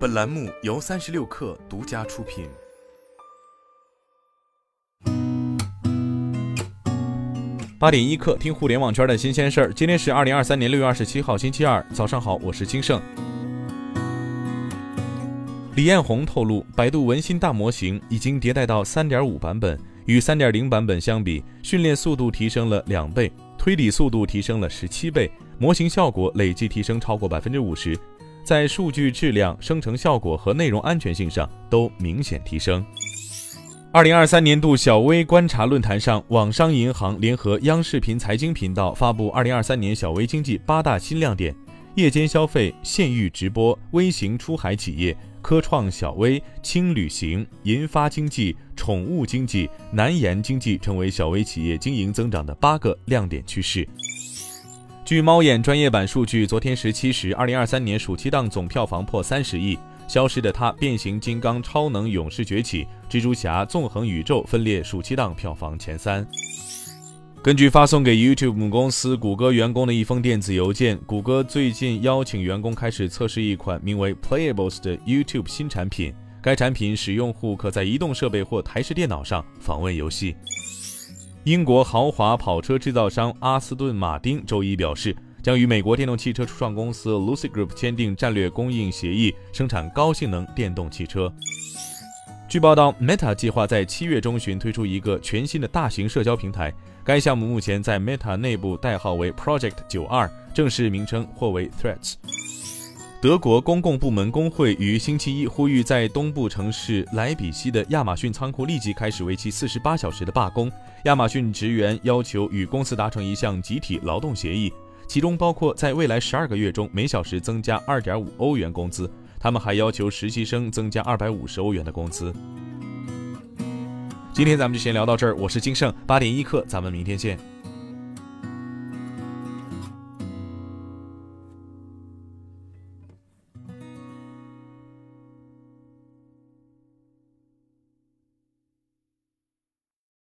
本栏目由三十六氪独家出品。八点一刻，听互联网圈的新鲜事儿。今天是二零二三年六月二十七号，星期二，早上好，我是金盛。李彦宏透露，百度文心大模型已经迭代到三点五版本，与三点零版本相比，训练速度提升了两倍，推理速度提升了十七倍，模型效果累计提升超过百分之五十，在数据质量、生成效果和内容安全性上都明显提升。二零二三年度小微观察论坛上，网商银行联合央视频财经频道发布二零二三年小微经济八大新亮点：夜间消费、县域直播、微型出海企业。科创小微、轻旅行、银发经济、宠物经济、难言经济成为小微企业经营增长的八个亮点趋势。据猫眼专业版数据，昨天十七时，二零二三年暑期档总票房破三十亿，《消失的她》、变形金刚、超能勇士崛起、蜘蛛侠、纵横宇宙分列暑期档票房前三。根据发送给 YouTube 公司谷歌员工的一封电子邮件，谷歌最近邀请员工开始测试一款名为 Playables 的 YouTube 新产品。该产品使用户可在移动设备或台式电脑上访问游戏。英国豪华跑车制造商阿斯顿马丁周一表示，将与美国电动汽车初创公司 Lucy Group 签订战略供应协议，生产高性能电动汽车。据报道，Meta 计划在七月中旬推出一个全新的大型社交平台。该项目目前在 Meta 内部代号为 Project 九二，正式名称或为 Threads。德国公共部门工会于星期一呼吁，在东部城市莱比锡的亚马逊仓库立即开始为期四十八小时的罢工。亚马逊职员要求与公司达成一项集体劳动协议，其中包括在未来十二个月中每小时增加二点五欧元工资。他们还要求实习生增加二百五十欧元的工资。今天咱们就先聊到这儿，我是金盛八点一刻，咱们明天见。